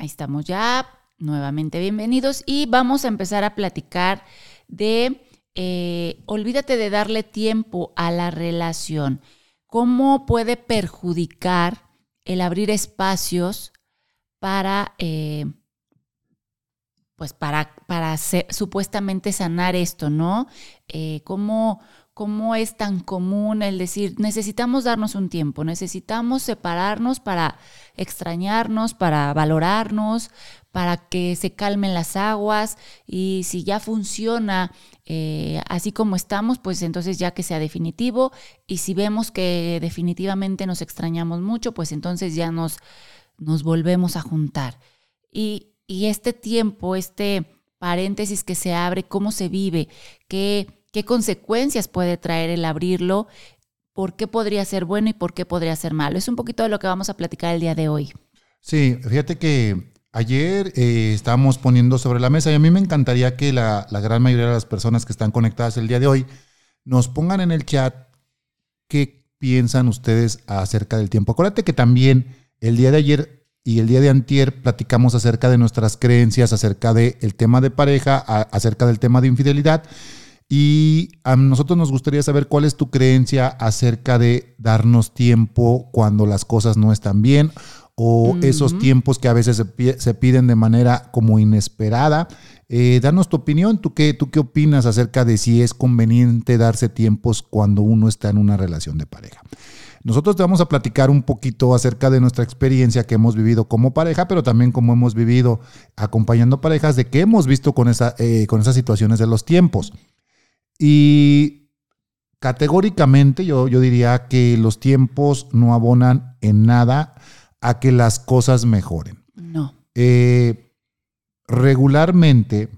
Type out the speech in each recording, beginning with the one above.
Ahí estamos ya, nuevamente bienvenidos y vamos a empezar a platicar de, eh, olvídate de darle tiempo a la relación. ¿Cómo puede perjudicar el abrir espacios para, eh, pues para, para supuestamente sanar esto, ¿no? Eh, ¿cómo, cómo es tan común el decir, necesitamos darnos un tiempo, necesitamos separarnos para extrañarnos, para valorarnos, para que se calmen las aguas y si ya funciona eh, así como estamos, pues entonces ya que sea definitivo y si vemos que definitivamente nos extrañamos mucho, pues entonces ya nos, nos volvemos a juntar. Y, y este tiempo, este paréntesis que se abre, cómo se vive, qué qué consecuencias puede traer el abrirlo, por qué podría ser bueno y por qué podría ser malo. Es un poquito de lo que vamos a platicar el día de hoy. Sí, fíjate que ayer eh, estábamos poniendo sobre la mesa y a mí me encantaría que la, gran mayoría de las personas que están conectadas el día de hoy nos pongan en el chat qué piensan ustedes acerca del tiempo. Acuérdate que también el día de ayer y el día de antier platicamos acerca de nuestras creencias, acerca del tema de pareja, acerca del tema de infidelidad. Y a nosotros nos gustaría saber cuál es tu creencia acerca de darnos tiempo cuando las cosas no están bien o esos tiempos que a veces se, piden de manera como inesperada. Eh, danos tu opinión, ¿Tú qué, ¿tú qué opinas acerca de si es conveniente darse tiempos cuando uno está en una relación de pareja? Nosotros te vamos a platicar un poquito acerca de nuestra experiencia que hemos vivido como pareja, pero también como hemos vivido acompañando parejas, de qué hemos visto con, esa, eh, con esas situaciones de los tiempos. Y categóricamente yo, yo diría que los tiempos no abonan en nada a que las cosas mejoren. No. Eh, regularmente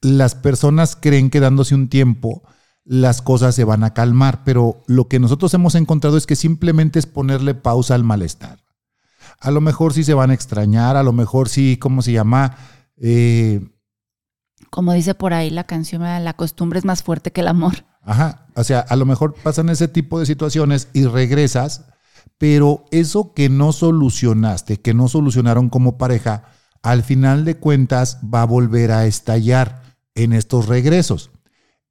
las personas creen que dándose un tiempo las cosas se van a calmar, pero lo que nosotros hemos encontrado es que simplemente es ponerle pausa al malestar. A lo mejor sí se van a extrañar, a lo mejor sí, ¿cómo se llama? Eh, como dice por ahí la canción, la costumbre es más fuerte que el amor. Ajá, o sea, a lo mejor pasan ese tipo de situaciones y regresas, pero eso que no solucionaste, que no solucionaron como pareja, al final de cuentas va a volver a estallar en estos regresos.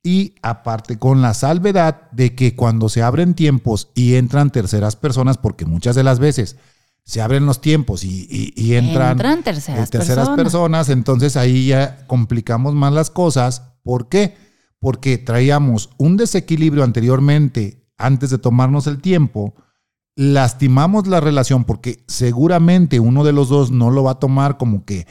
Y aparte con la salvedad de que cuando se abren tiempos y entran terceras personas, porque muchas de las veces se abren los tiempos y, entran, terceras, personas. entonces ahí ya complicamos más las cosas. ¿Por qué? Porque traíamos un desequilibrio anteriormente, antes de tomarnos el tiempo, lastimamos la relación porque seguramente uno de los dos no lo va a tomar como que,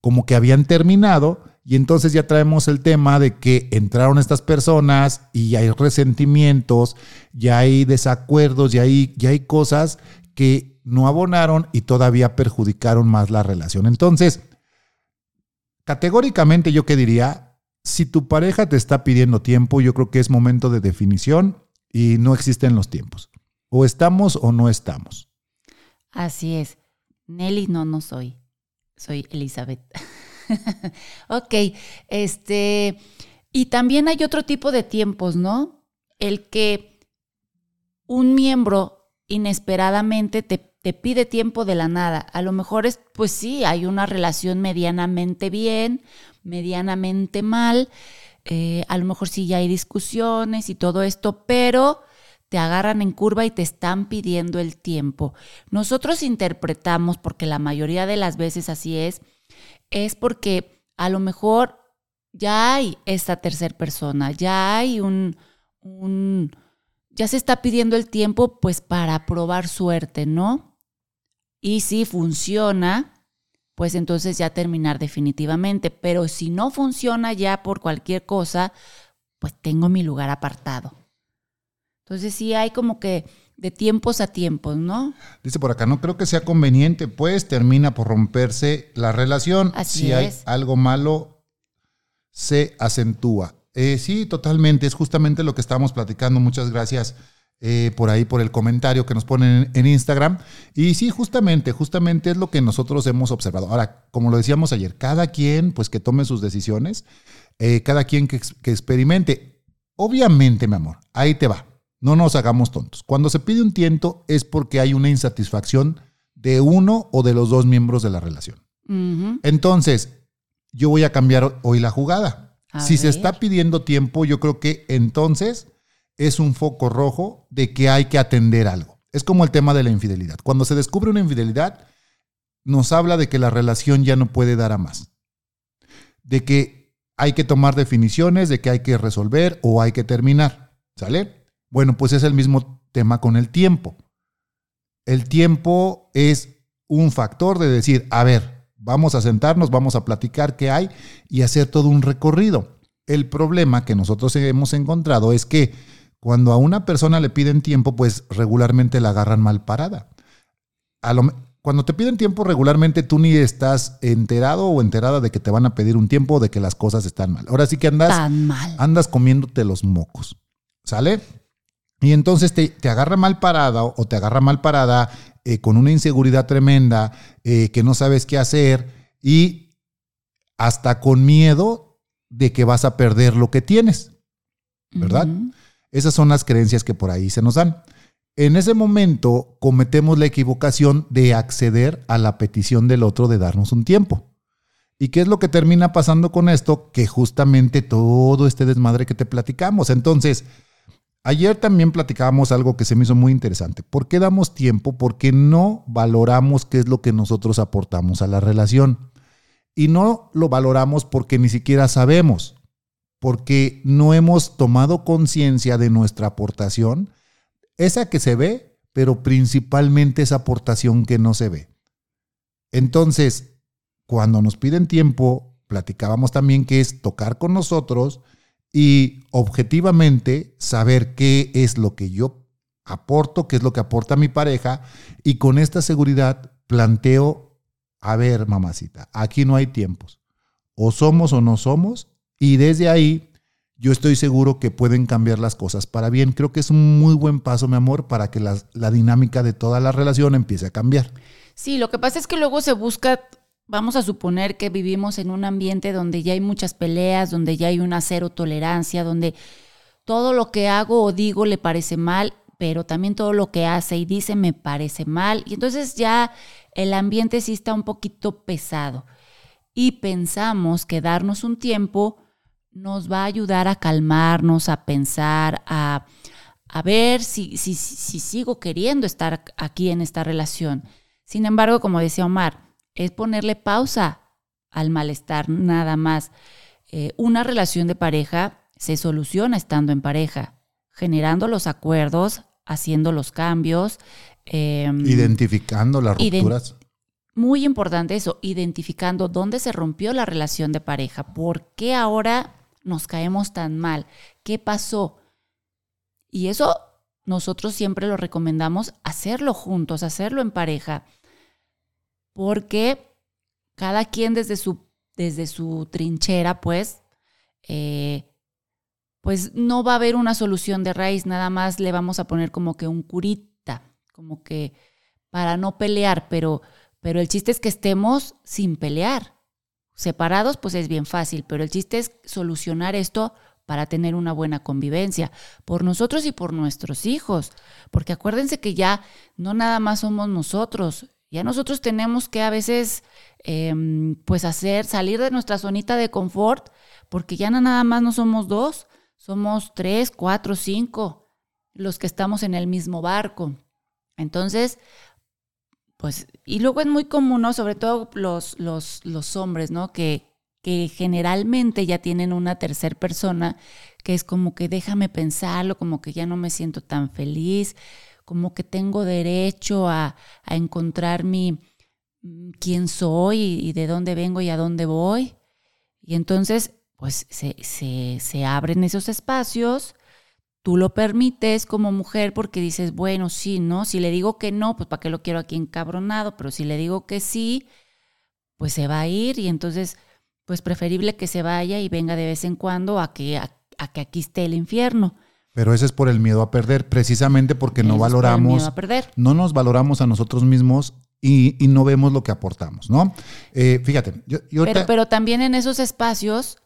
como que habían terminado. Y entonces ya traemos el tema de que entraron estas personas y hay resentimientos, ya hay desacuerdos, ya hay, ya hay cosas que no abonaron y todavía perjudicaron más la relación. Entonces, categóricamente yo que diría, si tu pareja te está pidiendo tiempo, yo creo que es momento de definición y no existen los tiempos. O estamos o no estamos. Así es. Nelly no, no soy. Soy Elizabeth. ok, este, y también hay otro tipo de tiempos, ¿no? El que un miembro inesperadamente te te pide tiempo de la nada. A lo mejor es, pues sí, hay una relación medianamente bien, medianamente mal. Eh, a lo mejor sí ya hay discusiones y todo esto, pero te agarran en curva y te están pidiendo el tiempo. Nosotros interpretamos, porque la mayoría de las veces así es, es porque a lo mejor ya hay esta tercera persona, ya hay un, un ya se está pidiendo el tiempo pues para probar suerte, ¿no? Y si funciona, pues entonces ya terminar definitivamente. Pero si no funciona ya por cualquier cosa, pues tengo mi lugar apartado. Entonces sí hay como que de tiempos a tiempos, ¿no? Dice por acá, no creo que sea conveniente, pues termina por romperse la relación. Así si hay algo malo, se acentúa. Eh, sí, totalmente. Es justamente lo que estábamos platicando. Muchas gracias eh, por ahí, por el comentario que nos ponen en, Instagram. Y sí, justamente, justamente es lo que nosotros hemos observado. Ahora, como lo decíamos ayer, cada quien, pues que tome sus decisiones, eh, cada quien que, que experimente. Obviamente, mi amor, ahí te va. No nos hagamos tontos. Cuando se pide un tiento es porque hay una insatisfacción de uno o de los dos miembros de la relación. Entonces, yo voy a cambiar hoy la jugada. A si se está pidiendo tiempo, yo creo que entonces es un foco rojo de que hay que atender algo. Es como el tema de la infidelidad. Cuando se descubre una infidelidad, nos habla de que la relación ya no puede dar a más. De que hay que tomar definiciones, de que hay que resolver o hay que terminar. ¿Sale? Bueno, pues es el mismo tema con el tiempo. El tiempo es un factor de decir, a ver, vamos a sentarnos, vamos a platicar qué hay y hacer todo un recorrido. El problema que nosotros hemos encontrado es que cuando a una persona le piden tiempo, pues regularmente la agarran mal parada. A lo me- cuando te piden tiempo, regularmente tú ni estás enterado o enterada de que te van a pedir un tiempo o de que las cosas están mal. Ahora sí que andas Tan mal. andas comiéndote los mocos. ¿Sale? Y entonces te, te agarra mal parada o te agarra mal parada eh, con una inseguridad tremenda, eh, que no sabes qué hacer y hasta con miedo de que vas a perder lo que tienes. ¿verdad? Ujú. Esas son las creencias que por ahí se nos dan. En ese momento cometemos la equivocación de acceder a la petición del otro de darnos un tiempo. ¿Y qué es lo que termina pasando con esto? Que justamente todo este desmadre que te platicamos. Entonces, ayer también platicábamos algo que se me hizo muy interesante. ¿Por qué damos tiempo? Porque no valoramos qué es lo que nosotros aportamos a la relación. Y no lo valoramos porque ni siquiera sabemos porque no hemos tomado conciencia de nuestra aportación, esa que se ve, pero principalmente esa aportación que no se ve. Entonces, cuando nos piden tiempo, platicábamos también que es tocar con nosotros y objetivamente saber qué es lo que yo aporto, qué es lo que aporta mi pareja y con esta seguridad planteo, a ver, mamacita, aquí no hay tiempos. O somos o no somos y desde ahí yo estoy seguro que pueden cambiar las cosas para bien. Creo que es un muy buen paso, mi amor, para que la, dinámica de toda la relación empiece a cambiar. Sí, lo que pasa es que luego se busca, vamos a suponer que vivimos en un ambiente donde ya hay muchas peleas, donde ya hay una cero tolerancia, donde todo lo que hago o digo le parece mal, pero también todo lo que hace y dice me parece mal. Y entonces ya el ambiente sí está un poquito pesado. Y pensamos que darnos un tiempo nos va a ayudar a calmarnos, a pensar, a, a ver si, si, si sigo queriendo estar aquí en esta relación. Sin embargo, como decía Omar, es ponerle pausa al malestar nada más. Eh, una relación de pareja se soluciona estando en pareja, generando los acuerdos, haciendo los cambios. eh, Identificando las Ident- rupturas. muy importante eso, identificando dónde se rompió la relación de pareja, por qué ahora nos caemos tan mal, qué pasó. Y eso nosotros siempre lo recomendamos hacerlo juntos, hacerlo en pareja, porque cada quien desde su, desde su trinchera, pues, eh, pues no va a haber una solución de raíz, nada más le vamos a poner como que un curita, como que para no pelear, pero, pero el chiste es que estemos sin pelear. Separados, pues es bien fácil, pero el chiste es solucionar esto para tener una buena convivencia, por nosotros y por nuestros hijos, porque acuérdense que ya no nada más somos nosotros, ya nosotros tenemos que a veces em, pues hacer, salir de nuestra zonita de confort, porque ya no nada más no somos dos, somos tres, cuatro, cinco, los que estamos en el mismo barco. Entonces, pues, y luego es muy común, ¿no? Sobre todo los, los, los hombres, ¿no? Que, que generalmente ya tienen una tercera persona que es como que déjame pensarlo, como que ya no me siento tan feliz, como que tengo derecho a, a encontrar mi mm, quién soy y, y de dónde vengo y a dónde voy. Y entonces, pues se, se, se abren esos espacios tú lo permites como mujer porque dices, bueno, sí, ¿no? Si le digo que no, pues ¿para qué lo quiero aquí encabronado? Pero si le digo que sí, pues se va a ir y entonces, pues preferible que se vaya y venga de vez en cuando a que, a, a que aquí esté el infierno. Pero ese es por el miedo a perder, precisamente porque no por valoramos, perder. no nos valoramos a nosotros mismos y, y no vemos lo que aportamos, ¿no? Eh, fíjate, yo, yo Pero, pero también en esos espacios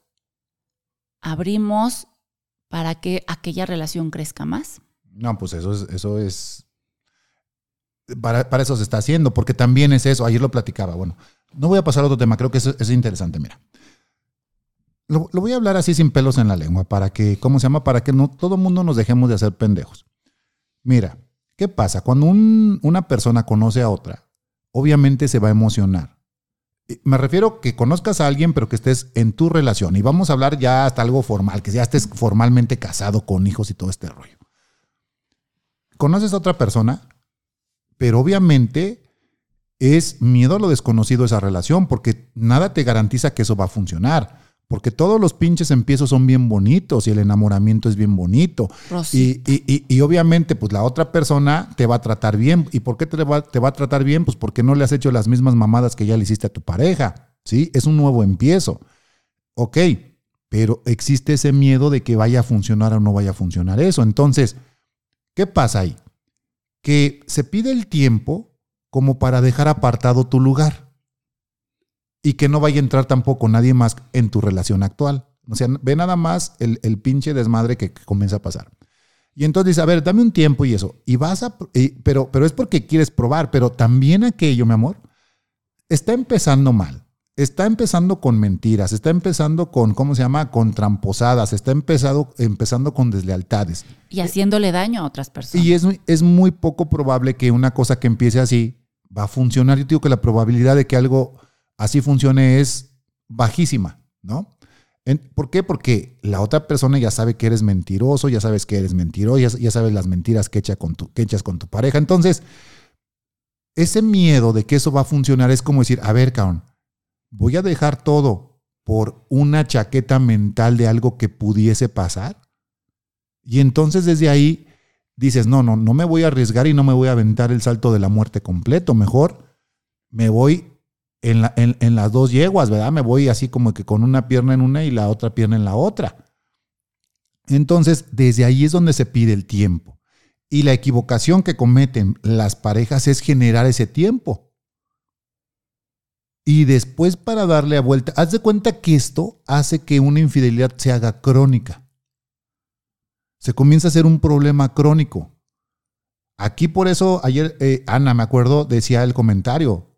abrimos para que aquella relación crezca más. No, pues eso es, eso es. para, para eso se está haciendo, porque también es eso. Ayer lo platicaba. Bueno, no voy a pasar a otro tema, creo que eso es interesante. Mira, lo, voy a hablar así sin pelos en la lengua, para que, ¿cómo se llama? Para que no todo el mundo nos dejemos de hacer pendejos. Mira, ¿qué pasa? Cuando un, una persona conoce a otra, obviamente se va a emocionar. Me refiero que conozcas a alguien, pero que estés en tu relación. Y vamos a hablar ya hasta algo formal, que ya estés formalmente casado con hijos y todo este rollo. Conoces a otra persona, pero obviamente es miedo a lo desconocido esa relación, porque nada te garantiza que eso va a funcionar. Porque todos los pinches empiezos son bien bonitos y el enamoramiento es bien bonito. Y, y, y, obviamente, pues la otra persona te va a tratar bien. ¿Y por qué te va, te va a tratar bien? Pues porque no le has hecho las mismas mamadas que ya le hiciste a tu pareja. ¿Sí? Es un nuevo empiezo. Ok, pero existe ese miedo de que vaya a funcionar o no vaya a funcionar eso. Entonces, ¿qué pasa ahí? Que se pide el tiempo como para dejar apartado tu lugar y que no vaya a entrar tampoco nadie más en tu relación actual. O sea, ve nada más el, pinche desmadre que, comienza a pasar. Y entonces dice, a ver, dame un tiempo y eso. Y vas a, pero, pero es porque quieres probar, pero también aquello, mi amor, está empezando mal. Está empezando con mentiras, está empezando con, ¿cómo se llama? Con tramposadas, está empezado, empezando con deslealtades. Y haciéndole daño a otras personas. Y es, es muy poco probable que una cosa que empiece así va a funcionar. Yo digo que la probabilidad de que algo así funcione es bajísima, ¿no? ¿Por qué? Porque la otra persona ya sabe que eres mentiroso, ya sabes que eres mentiroso, ya, sabes las mentiras que, echa con tu, que echas con tu pareja. Entonces, ese miedo de que eso va a funcionar es como decir, a ver, cabrón, voy a dejar todo por una chaqueta mental de algo que pudiese pasar. Y entonces desde ahí dices, no, no, no me voy a arriesgar y no me voy a aventar el salto de la muerte completo. Mejor me voy en, las dos yeguas, ¿verdad? Me voy así como que con una pierna en una y la otra pierna en la otra. Entonces, desde ahí es donde se pide el tiempo. Y la equivocación que cometen las parejas es generar ese tiempo. Y después para darle a vuelta, haz de cuenta que esto hace que una infidelidad se haga crónica. Se comienza a hacer un problema crónico. Aquí por eso ayer eh, Ana, me acuerdo, decía el comentario,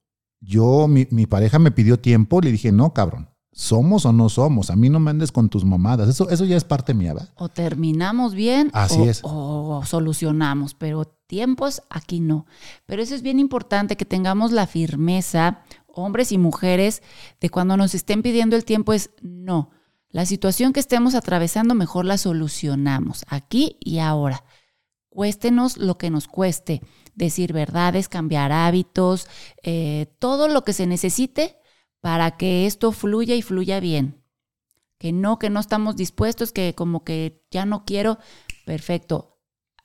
yo, mi, pareja me pidió tiempo, le dije, no, cabrón, somos o no somos. A mí no me andes con tus mamadas. Eso, eso ya es parte mía, ¿verdad? O terminamos bien Así o, es. o solucionamos, pero tiempos aquí no. Pero eso es bien importante que tengamos la firmeza, hombres y mujeres, de cuando nos estén pidiendo el tiempo es no. La situación que estemos atravesando mejor la solucionamos aquí y ahora. Cuéstenos lo que nos cueste decir verdades, cambiar hábitos, eh, todo lo que se necesite para que esto fluya y fluya bien. Que no, que no estamos dispuestos, que como que ya no quiero, perfecto.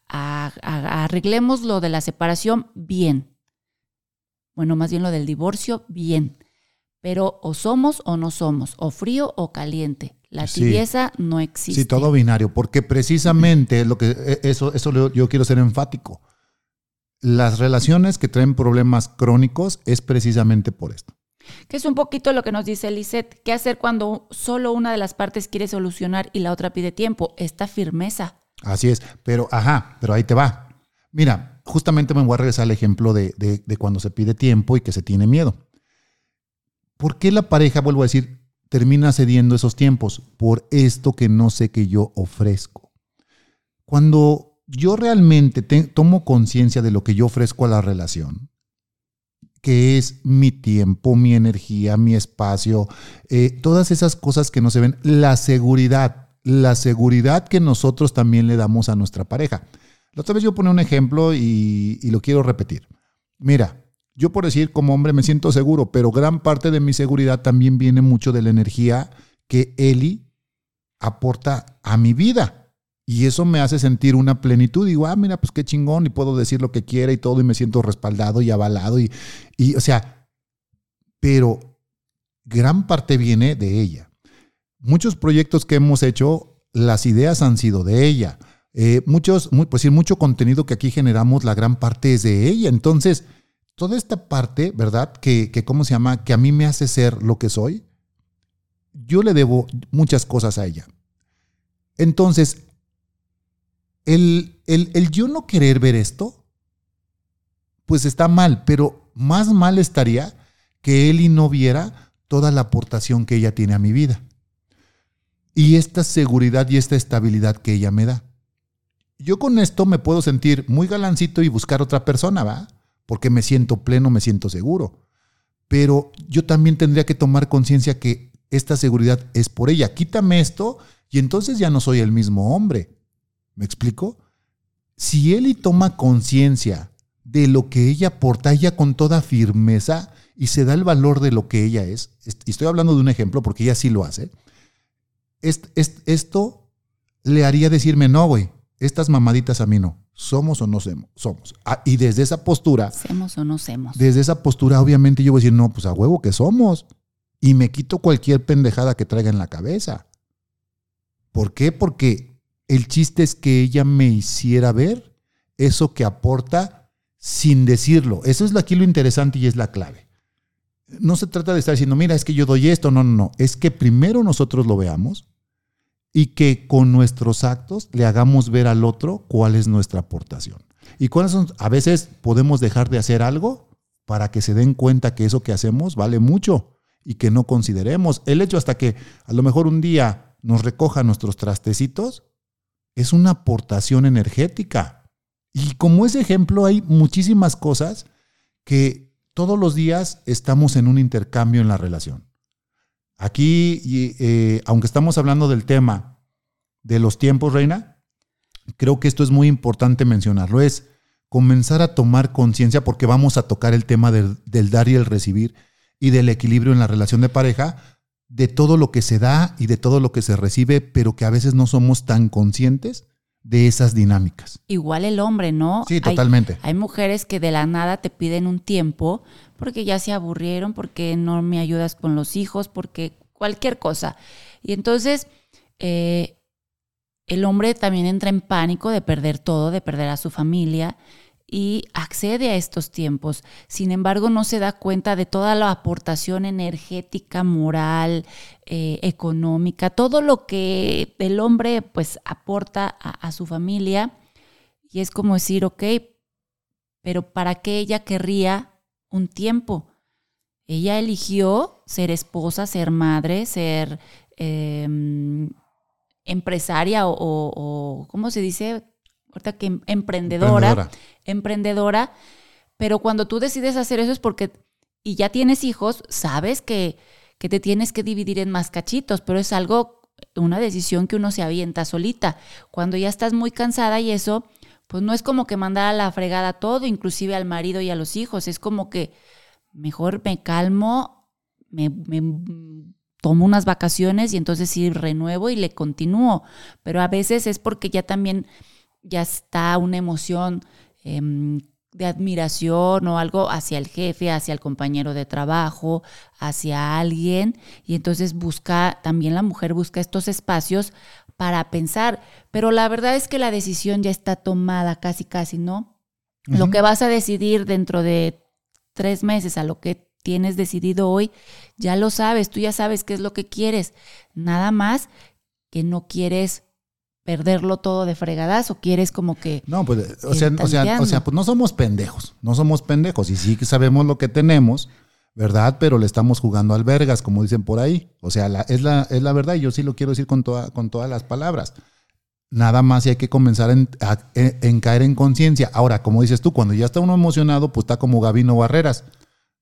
arreglemos lo de la separación bien. Bueno, más bien lo del divorcio, bien. Pero o somos o no somos, o frío o caliente. La tibieza no existe. Sí, todo binario, porque precisamente lo que e, eso, eso yo quiero ser enfático las relaciones que traen problemas crónicos es precisamente por esto. Que es un poquito lo que nos dice Lisette. ¿Qué hacer cuando solo una de las partes quiere solucionar y la otra pide tiempo? Esta firmeza. Así es, pero ajá, pero ahí te va. Mira, justamente me voy a regresar al ejemplo de, de cuando se pide tiempo y que se tiene miedo. ¿Por qué la pareja, vuelvo a decir, termina cediendo esos tiempos? Por esto que no sé que yo ofrezco. Cuando yo realmente tomo conciencia de lo que yo ofrezco a la relación, que es mi tiempo, mi energía, mi espacio, eh, todas esas cosas que no se ven, la seguridad, la seguridad que nosotros también le damos a nuestra pareja. La otra vez yo pone un ejemplo y, y lo quiero repetir. Mira, yo por decir como hombre me siento seguro, pero gran parte de mi seguridad también viene mucho de la energía que Eli aporta a mi vida. Y eso me hace sentir una plenitud. Digo, ah, mira, pues qué chingón, y puedo decir lo que quiera y todo, y me siento respaldado y avalado. Y, y o sea, pero gran parte viene de ella. Muchos proyectos que hemos hecho, las ideas han sido de ella. Eh, muchos, pues sí, mucho contenido que aquí generamos, la gran parte es de ella. Entonces, toda esta parte, ¿verdad? Que, que, ¿cómo se llama? Que a mí me hace ser lo que soy. Yo le debo muchas cosas a ella. Entonces, el, el, yo no querer ver esto pues está mal, pero más mal estaría que Eli no viera toda la aportación que ella tiene a mi vida. Y esta seguridad y esta estabilidad que ella me da. Yo con esto me puedo sentir muy galancito y buscar otra persona, ¿va? Porque me siento pleno, me siento seguro. Pero yo también tendría que tomar conciencia que esta seguridad es por ella. Quítame esto y entonces ya no soy el mismo hombre. ¿Me explico? Si Eli toma conciencia de lo que ella aporta, ella con toda firmeza y se da el valor de lo que ella es, y estoy hablando de un ejemplo porque ella sí lo hace, esto le haría decirme, no, güey, estas mamaditas a mí no. Somos o no somos. Ah, y desde esa postura. Somos o no somos. Desde esa postura, obviamente, yo voy a decir, no, pues a huevo que somos. Y me quito cualquier pendejada que traiga en la cabeza. ¿Por qué? Porque el chiste es que ella me hiciera ver eso que aporta sin decirlo. Eso es aquí lo interesante y es la clave. No se trata de estar diciendo, mira, es que yo doy esto. No, no, no. Es que primero nosotros lo veamos y que con nuestros actos le hagamos ver al otro cuál es nuestra aportación. Y cuáles son, a veces podemos dejar de hacer algo para que se den cuenta que eso que hacemos vale mucho y que no consideremos. El hecho hasta que a lo mejor un día nos recoja nuestros trastecitos es una aportación energética. Y como ese ejemplo hay muchísimas cosas que todos los días estamos en un intercambio en la relación. Aquí, eh, aunque estamos hablando del tema de los tiempos, Reina, creo que esto es muy importante mencionarlo. Es comenzar a tomar conciencia porque vamos a tocar el tema del, del dar y el recibir y del equilibrio en la relación de pareja, de todo lo que se da y de todo lo que se recibe, pero que a veces no somos tan conscientes de esas dinámicas. Igual el hombre, ¿no? Sí, totalmente. Hay, mujeres que de la nada te piden un tiempo porque ya se aburrieron, porque no me ayudas con los hijos, porque cualquier cosa. Y entonces eh, el hombre también entra en pánico de perder todo, de perder a su familia y accede a estos tiempos. Sin embargo, no se da cuenta de toda la aportación energética, moral, eh, económica, todo lo que el hombre pues aporta a, su familia. Y es como decir, ok, pero ¿para qué ella querría un tiempo? Ella eligió ser esposa, ser madre, ser em, empresaria o, o, ¿cómo se dice? Ahorita que em, emprendedora, emprendedora, pero cuando tú decides hacer eso es porque, y ya tienes hijos, sabes que, que te tienes que dividir en más cachitos, pero es algo, una decisión que uno se avienta solita. Cuando ya estás muy cansada y eso, pues no es como que mandar a la fregada todo, inclusive al marido y a los hijos, es como que mejor me calmo, me, me tomo unas vacaciones y entonces sí renuevo y le continúo, pero a veces es porque ya también ya está una emoción em, de admiración o algo hacia el jefe, hacia el compañero de trabajo, hacia alguien. Y entonces busca, también la mujer busca estos espacios para pensar. Pero la verdad es que la decisión ya está tomada casi, casi, ¿no? Lo que vas a decidir dentro de tres meses a lo que tienes decidido hoy, ya lo sabes, tú ya sabes qué es lo que quieres. Nada más que no quieres perderlo todo de fregadas o quieres como que... No, pues, o sea, o sea, o sea, pues no somos pendejos, no somos pendejos y sí que sabemos lo que tenemos, ¿verdad? Pero le estamos jugando al vergas, como dicen por ahí. O sea, la, es, la, es la verdad y yo sí lo quiero decir con, toda, con todas las palabras. Nada más y hay que comenzar en, en caer en conciencia. Ahora, como dices tú, cuando ya está uno emocionado, pues está como Gabino Barreras.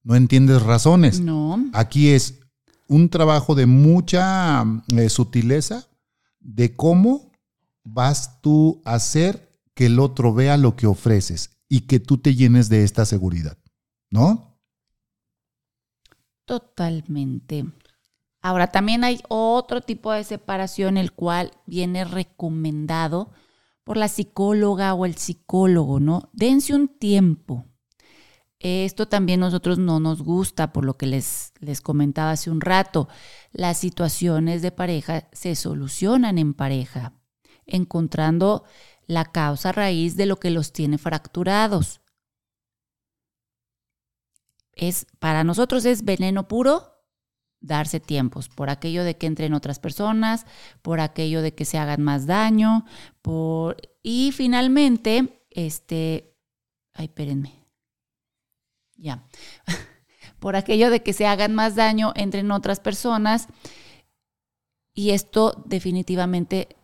No entiendes razones. No. Aquí es un trabajo de mucha eh, sutileza de cómo vas tú a hacer que el otro vea lo que ofreces y que tú te llenes de esta seguridad, ¿no? Totalmente. Ahora, también hay otro tipo de separación, el cual viene recomendado por la psicóloga o el psicólogo, ¿no? Dense un tiempo. Esto también nosotros no nos gusta, por lo que les, les comentaba hace un rato. Las situaciones de pareja se solucionan en pareja encontrando la causa raíz de lo que los tiene fracturados. Es, para nosotros es veneno puro darse tiempos, por aquello de que entren otras personas, por aquello de que se hagan más daño, por y finalmente, este, ay, espérenme. ya. Por aquello de que se hagan más daño entre otras personas y esto definitivamente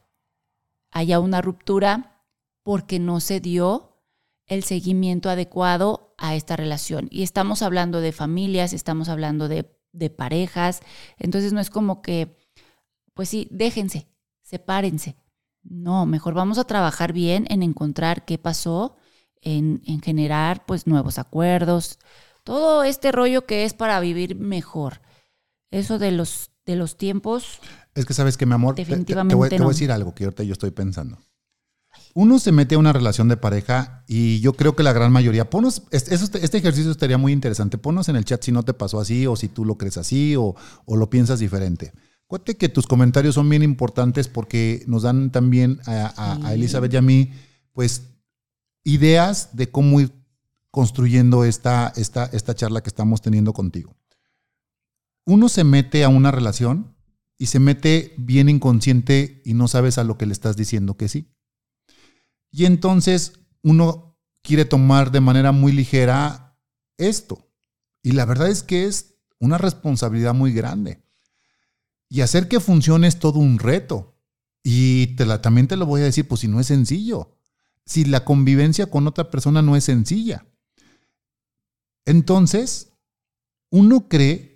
haya una ruptura porque no se dio el seguimiento adecuado a esta relación. Y estamos hablando de familias, estamos hablando de, parejas, entonces no es como que, pues sí, déjense, sepárense. No, mejor vamos a trabajar bien en encontrar qué pasó, en, en generar pues nuevos acuerdos, todo este rollo que es para vivir mejor. Eso de los, de los tiempos. Es que sabes que, mi amor, definitivamente te, voy, te, no. voy, a decir algo que ahorita yo estoy pensando. Uno se mete a una relación de pareja y yo creo que la gran mayoría, ponos, este, este ejercicio estaría muy interesante. Ponos en el chat si no te pasó así o si tú lo crees así o, o lo piensas diferente. Cuéntate que tus comentarios son bien importantes porque nos dan también a, a Elizabeth y a mí, pues, ideas de cómo ir construyendo esta, esta, esta charla que estamos teniendo contigo. Uno se mete a una relación y se mete bien inconsciente y no sabes a lo que le estás diciendo que sí. Y entonces uno quiere tomar de manera muy ligera esto. Y la verdad es que es una responsabilidad muy grande. Y hacer que funcione es todo un reto. Y te la, también te lo voy a decir, pues si no es sencillo. Si la convivencia con otra persona no es sencilla. Entonces, uno cree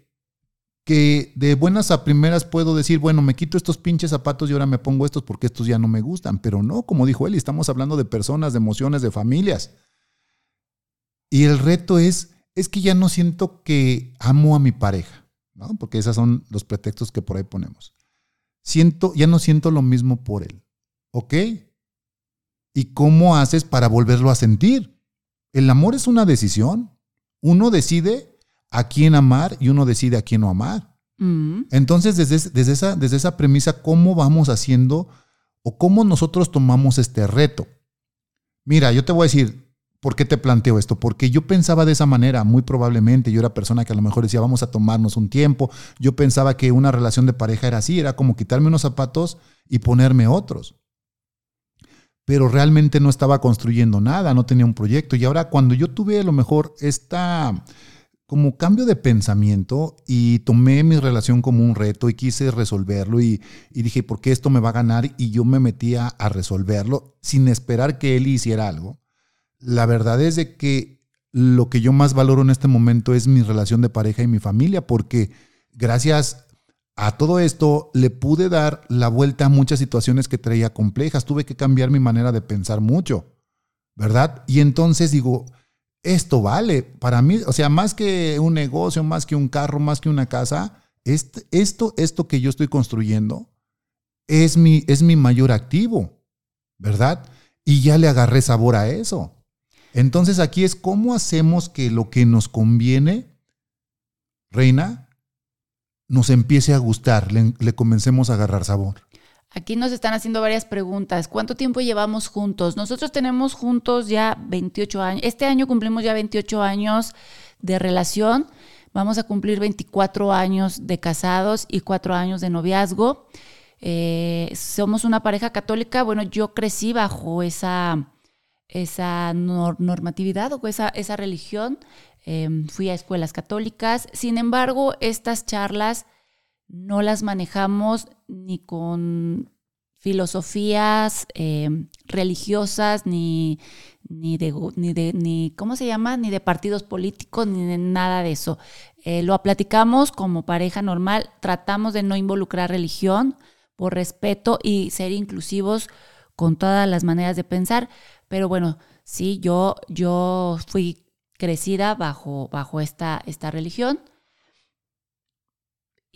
que de buenas a primeras puedo decir, bueno, me quito estos pinches zapatos y ahora me pongo estos porque estos ya no me gustan. Pero no, como dijo él, estamos hablando de personas, de emociones, de familias. Y el reto es, es que ya no siento que amo a mi pareja, ¿no? Porque esos son los pretextos que por ahí ponemos. Siento, ya no siento lo mismo por él. ¿Ok? ¿Y cómo haces para volverlo a sentir? El amor es una decisión. Uno decide a quién amar y uno decide a quién no amar. Mm. Entonces, desde, desde, esa, desde esa premisa, ¿cómo vamos haciendo o cómo nosotros tomamos este reto? Mira, yo te voy a decir, ¿por qué te planteo esto? Porque yo pensaba de esa manera, muy probablemente. Yo era persona que a lo mejor decía, vamos a tomarnos un tiempo. Yo pensaba que una relación de pareja era así, era como quitarme unos zapatos y ponerme otros pero realmente no estaba construyendo nada, no tenía un proyecto. Y ahora cuando yo tuve a lo mejor esta como cambio de pensamiento y tomé mi relación como un reto y quise resolverlo y, dije, ¿por qué esto me va a ganar? Y yo me metía a resolverlo sin esperar que él hiciera algo. La verdad es de que lo que yo más valoro en este momento es mi relación de pareja y mi familia, porque gracias a todo esto le pude dar la vuelta a muchas situaciones que traía complejas. Tuve que cambiar mi manera de pensar mucho, ¿verdad? Y entonces digo, esto vale para mí, o sea, más que un negocio, más que un carro, más que una casa, este, esto, esto que yo estoy construyendo es mi, es mi mayor activo, ¿verdad? Y ya le agarré sabor a eso. Entonces aquí es cómo hacemos que lo que nos conviene, Reina, nos empiece a gustar, le, le, comencemos a agarrar sabor. Aquí nos están haciendo varias preguntas. ¿Cuánto tiempo llevamos juntos? Nosotros tenemos juntos ya 28 años. Este año cumplimos ya 28 años de relación. Vamos a cumplir 24 años de casados y 4 años de noviazgo. Eh, somos una pareja católica. Bueno, yo crecí bajo esa, esa normatividad o esa, esa religión. Eh, fui a escuelas católicas. Sin embargo, estas charlas no las manejamos ni con filosofías eh, religiosas, ni, ni, de, ni de, ni, ¿cómo se llama? Ni de partidos políticos, ni de nada de eso. Eh, lo platicamos como pareja normal, tratamos de no involucrar religión por respeto y ser inclusivos con todas las maneras de pensar, pero bueno, sí, yo, yo fui crecida bajo, bajo esta, esta religión.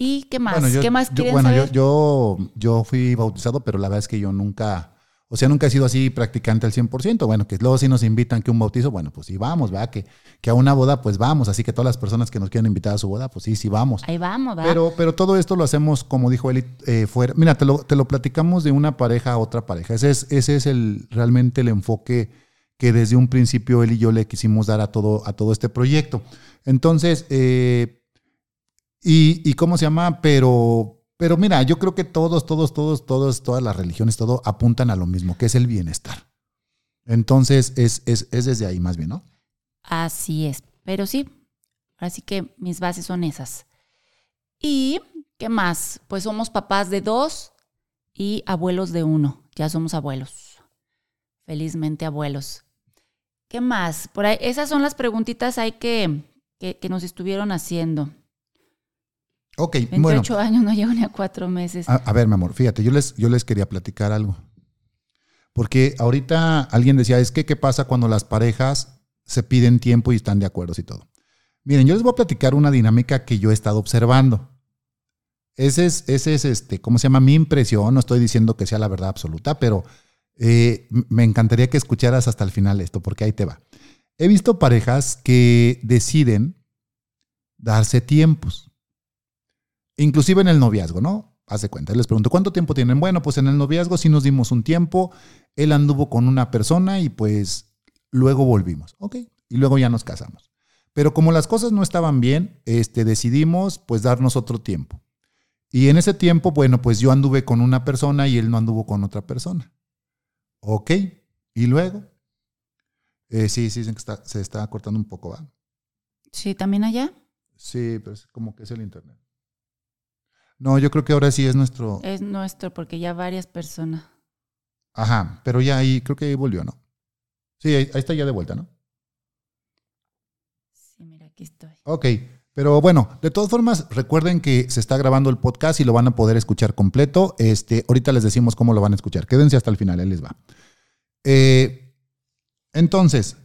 ¿Y qué más? Bueno, yo, ¿Qué más yo, quieren bueno, saber? Yo, yo, yo fui bautizado, pero la verdad es que yo nunca, o sea, nunca he sido así practicante al 100%. Bueno, que luego si nos invitan que un bautizo, bueno, pues sí vamos, va, que, que a una boda, pues vamos. Así que todas las personas que nos quieran invitar a su boda, pues sí, sí vamos. Ahí vamos, va. Pero, pero todo esto lo hacemos, como dijo Eli, eh, fuera. Mira, te lo, te lo platicamos de una pareja a otra pareja. Ese es, ese es el, realmente el enfoque que desde un principio él y yo le quisimos dar a todo, a todo este proyecto. Entonces, eh, y, cómo se llama, pero, pero mira, yo creo que todos, todos, todos, todos, todas las religiones, todo apuntan a lo mismo, que es el bienestar. Entonces, es, es, es desde ahí más bien, ¿no? Así es. Pero sí, así que mis bases son esas. ¿Y qué más? Pues somos papás de dos y abuelos de uno. Ya somos abuelos. Felizmente abuelos. ¿Qué más? Por ahí, esas son las preguntitas ahí que, que, nos estuvieron haciendo. Ok, 28 años, no llevo ni a cuatro meses. A, ver, mi amor, fíjate, yo les, yo les quería platicar algo. Porque ahorita alguien decía, es que, ¿qué pasa cuando las parejas se piden tiempo y están de acuerdo y todo? Miren, yo les voy a platicar una dinámica que yo he estado observando. Ese es, ese es este, ¿cómo se llama? Mi impresión, no estoy diciendo que sea la verdad absoluta, pero eh, me encantaría que escucharas hasta el final esto, porque ahí te va. He visto parejas que deciden darse tiempos, inclusive en el noviazgo, ¿no? Haz de cuenta, les pregunto, ¿cuánto tiempo tienen? Bueno, pues en el noviazgo sí nos dimos un tiempo, él anduvo con una persona y pues luego volvimos, ¿ok? Y luego ya nos casamos. Pero como las cosas no estaban bien, este, decidimos pues darnos otro tiempo. Y en ese tiempo, bueno, pues yo anduve con una persona y él no anduvo con otra persona. Ok, y luego. Eh, sí, sí, se está cortando un poco, ¿va? Sí, también allá. Sí, pero es como que es el internet. No, yo creo que ahora sí es nuestro. Es nuestro, porque ya varias personas. Ajá, pero ya ahí, creo que ahí volvió, ¿no? Sí, ahí, está ya de vuelta, ¿no? Sí, mira, aquí estoy. Ok, pero bueno, de todas formas, recuerden que se está grabando el podcast y lo van a poder escuchar completo. Este, ahorita les decimos cómo lo van a escuchar. Quédense hasta el final, él les va. Eh, entonces,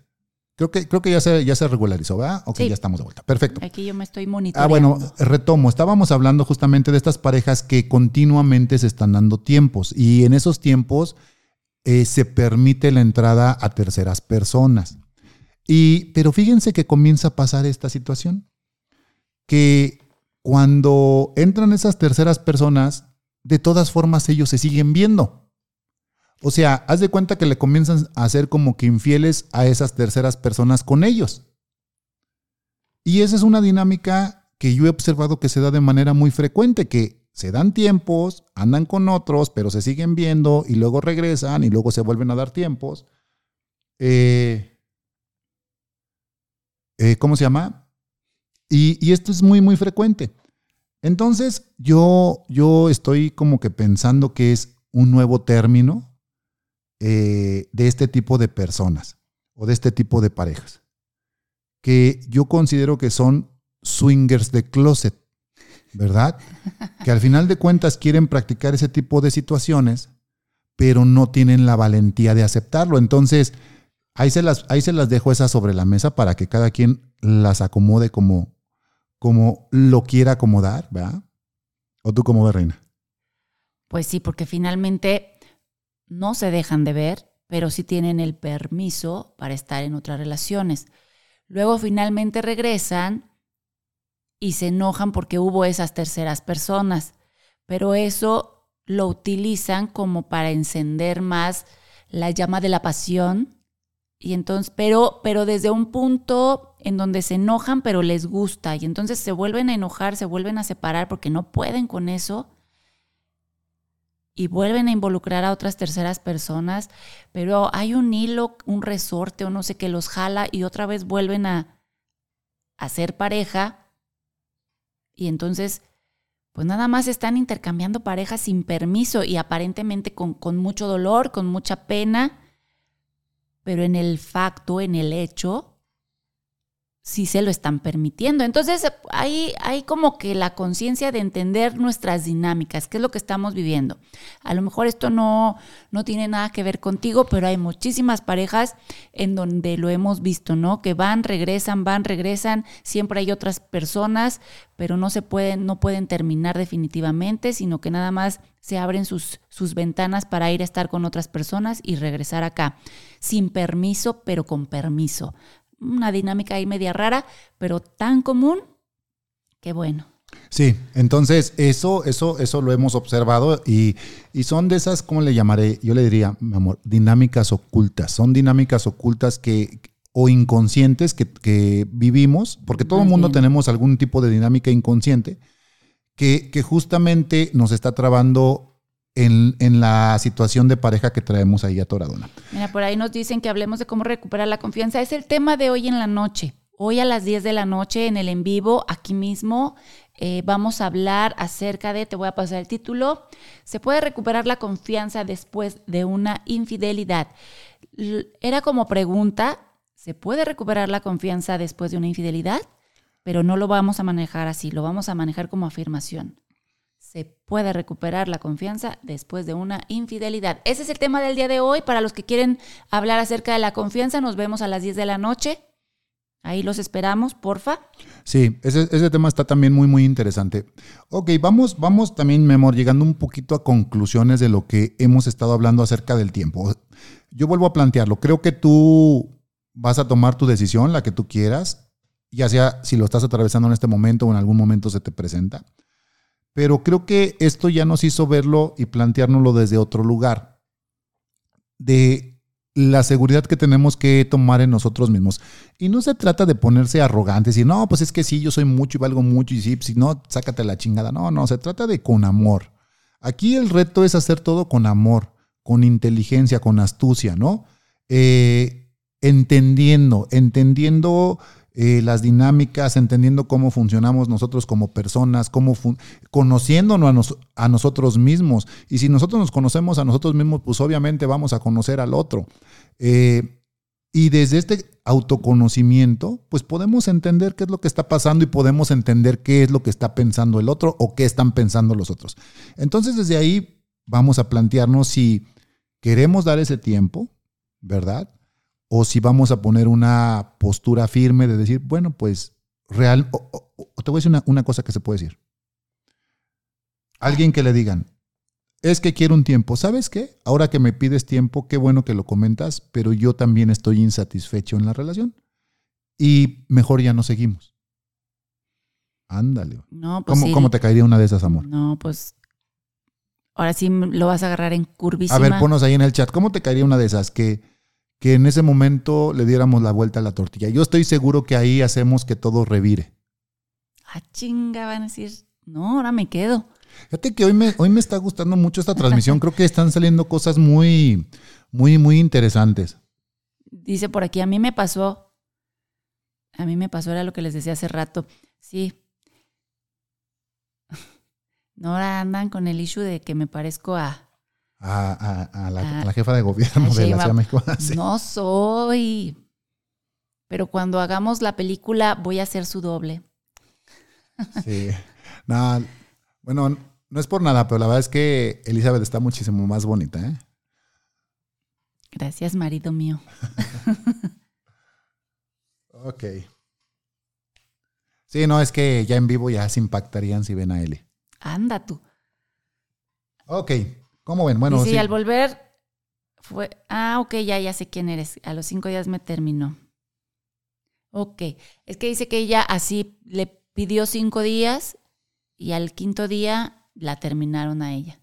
creo que, creo que ya se, ya se regularizó, ¿verdad? Ok, ya estamos de vuelta. Perfecto. Aquí yo me estoy monitoreando. Ah, bueno, retomo. Estábamos hablando justamente de estas parejas que continuamente se están dando tiempos y en esos tiempos eh, se permite la entrada a terceras personas. Y, pero fíjense que comienza a pasar esta situación que cuando entran esas terceras personas, de todas formas ellos se siguen viendo. O sea, haz de cuenta que le comienzan a hacer como que infieles a esas terceras personas con ellos. Y esa es una dinámica que yo he observado que se da de manera muy frecuente, que se dan tiempos, andan con otros, pero se siguen viendo y luego regresan y luego se vuelven a dar tiempos. Eh, eh, ¿Cómo se llama? Y, esto es muy, muy frecuente. Entonces, yo, yo estoy como que pensando que es un nuevo término eh, de este tipo de personas o de este tipo de parejas, que yo considero que son swingers de closet, ¿verdad? Que al final de cuentas quieren practicar ese tipo de situaciones, pero no tienen la valentía de aceptarlo. Entonces, ahí se las, ahí se las dejo esas sobre la mesa para que cada quien las acomode como, como lo quiera acomodar, ¿verdad? ¿O tú cómo ves, Reina? Pues sí, porque finalmente no se dejan de ver, pero sí tienen el permiso para estar en otras relaciones. Luego finalmente regresan y se enojan porque hubo esas terceras personas, pero eso lo utilizan como para encender más la llama de la pasión y entonces, pero, pero desde un punto en donde se enojan, pero les gusta. Y entonces se vuelven a enojar, se vuelven a separar porque no pueden con eso. Y vuelven a involucrar a otras terceras personas. Pero hay un hilo, un resorte o no sé que los jala y otra vez vuelven a, ser pareja. Y entonces, pues nada más están intercambiando parejas sin permiso y aparentemente con, con mucho dolor, con mucha pena pero en el facto, en el hecho, sí se lo están permitiendo. Entonces, hay, hay como que la conciencia de entender nuestras dinámicas, qué es lo que estamos viviendo. A lo mejor esto no, no tiene nada que ver contigo, pero hay muchísimas parejas en donde lo hemos visto, ¿no? Que van, regresan, van, regresan, siempre hay otras personas, pero no se pueden, no pueden terminar definitivamente, sino que nada más se abren sus, sus ventanas para ir a estar con otras personas y regresar acá, sin permiso, pero con permiso. Una dinámica ahí media rara, pero tan común que bueno. Sí, entonces eso, eso, eso lo hemos observado y, y, son de esas, ¿cómo le llamaré? Yo le diría, mi amor, dinámicas ocultas. Son dinámicas ocultas que, o inconscientes que, que vivimos, porque todo el mundo tenemos algún tipo de dinámica inconsciente que, justamente nos está trabando en, la situación de pareja que traemos ahí a Toradona. Mira, por ahí nos dicen que hablemos de cómo recuperar la confianza. Es el tema de hoy en la noche. Hoy a las 10 de la noche en el en vivo, aquí mismo, eh, vamos a hablar acerca de, te voy a pasar el título, ¿se puede recuperar la confianza después de una infidelidad? Era como pregunta, ¿se puede recuperar la confianza después de una infidelidad? Pero no lo vamos a manejar así, lo vamos a manejar como afirmación. Se puede recuperar la confianza después de una infidelidad. Ese es el tema del día de hoy. Para los que quieren hablar acerca de la confianza, nos vemos a las 10 de la noche. Ahí los esperamos, porfa. Sí, ese, ese, tema está también muy, muy interesante. Ok, vamos, vamos también, mi amor, llegando un poquito a conclusiones de lo que hemos estado hablando acerca del tiempo. Yo vuelvo a plantearlo. Creo que tú vas a tomar tu decisión, la que tú quieras, ya sea si lo estás atravesando en este momento o en algún momento se te presenta. Pero creo que esto ya nos hizo verlo y planteárnoslo desde otro lugar. De la seguridad que tenemos que tomar en nosotros mismos. Y no se trata de ponerse arrogantes y no, pues es que sí, yo soy mucho y valgo mucho y sí, si no, sácate la chingada. No, no, se trata de con amor. Aquí el reto es hacer todo con amor, con inteligencia, con astucia, ¿no? Eh, entendiendo, entendiendo eh, las dinámicas, entendiendo cómo funcionamos nosotros como personas, cómo conociéndonos a, nosotros mismos. Y si nosotros nos conocemos a nosotros mismos, pues obviamente vamos a conocer al otro. Eh, y desde este autoconocimiento, pues podemos entender qué es lo que está pasando y podemos entender qué es lo que está pensando el otro o qué están pensando los otros. Entonces desde ahí vamos a plantearnos si queremos dar ese tiempo, ¿verdad? O si vamos a poner una postura firme de decir, bueno, pues real, o, te voy a decir una, cosa que se puede decir. Alguien que le digan, es que quiero un tiempo, ¿sabes qué? Ahora que me pides tiempo, qué bueno que lo comentas, pero yo también estoy insatisfecho en la relación y mejor ya no seguimos. Ándale. No, pues ¿Cómo, ¿Cómo, te caería una de esas, amor? No, pues ahora sí lo vas a agarrar en curvísima. A ver, ponos ahí en el chat, ¿cómo te caería una de esas que que en ese momento le diéramos la vuelta a la tortilla. Yo estoy seguro que ahí hacemos que todo revire. Ah, chinga, van a decir, no, ahora me quedo. Fíjate que hoy me, hoy me está gustando mucho esta transmisión. Creo que están saliendo cosas muy, muy, muy interesantes. Dice por aquí, a mí me pasó, a mí me pasó, era lo que les decía hace rato. Sí. No, ahora andan con el issue de que me parezco a, a, la, jefa de gobierno de la Ciudad de México. No soy. Pero cuando hagamos la película voy a hacer su doble. Sí. No, bueno, no es por nada, pero la verdad es que Elizabeth está muchísimo más bonita, ¿eh? Gracias, marido mío. ok. Sí, no, es que ya en vivo ya se impactarían si ven a Eli. Anda tú. Ok. ¿Cómo ven? Bueno, sí, al volver fue, ah, ok, ya, ya sé quién eres. A los cinco días me terminó. Ok, es que dice que ella así le pidió cinco días y al quinto día la terminaron a ella.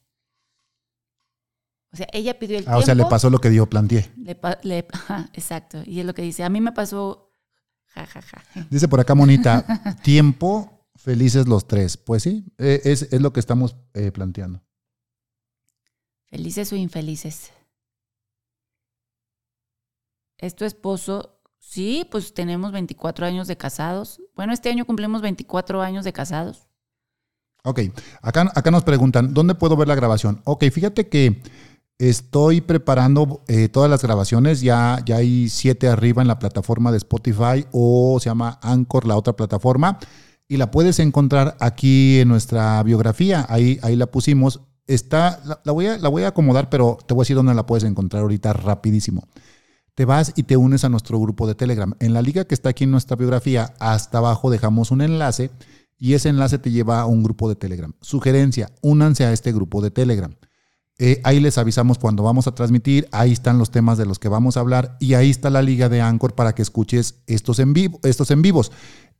O sea, ella pidió el tiempo. Ah, o sea, le pasó lo que dijo planteé. Le, exacto. Y es lo que dice. A mí me pasó. Ja, ja, ja. Dice por acá, Monita, tiempo, felices los tres. Pues sí, e, es, es lo que estamos eh, planteando. Felices o infelices. ¿Es tu esposo? Sí, pues tenemos 24 años de casados. Bueno, este año cumplimos 24 años de casados. Ok, acá, acá nos preguntan, ¿dónde puedo ver la grabación? Ok, fíjate que estoy preparando eh, todas las grabaciones, ya, ya hay siete arriba en la plataforma de Spotify o se llama Anchor, la otra plataforma, y la puedes encontrar aquí en nuestra biografía, ahí, ahí la pusimos está, la, voy a, la voy a acomodar, pero te voy a decir dónde la puedes encontrar ahorita rapidísimo. Te vas y te unes a nuestro grupo de Telegram. En la liga que está aquí en nuestra biografía, hasta abajo dejamos un enlace y ese enlace te lleva a un grupo de Telegram. Sugerencia, únanse a este grupo de Telegram. Eh, ahí les avisamos cuando vamos a transmitir, ahí están los temas de los que vamos a hablar y ahí está la liga de Anchor para que escuches estos en, vivo, estos en vivos.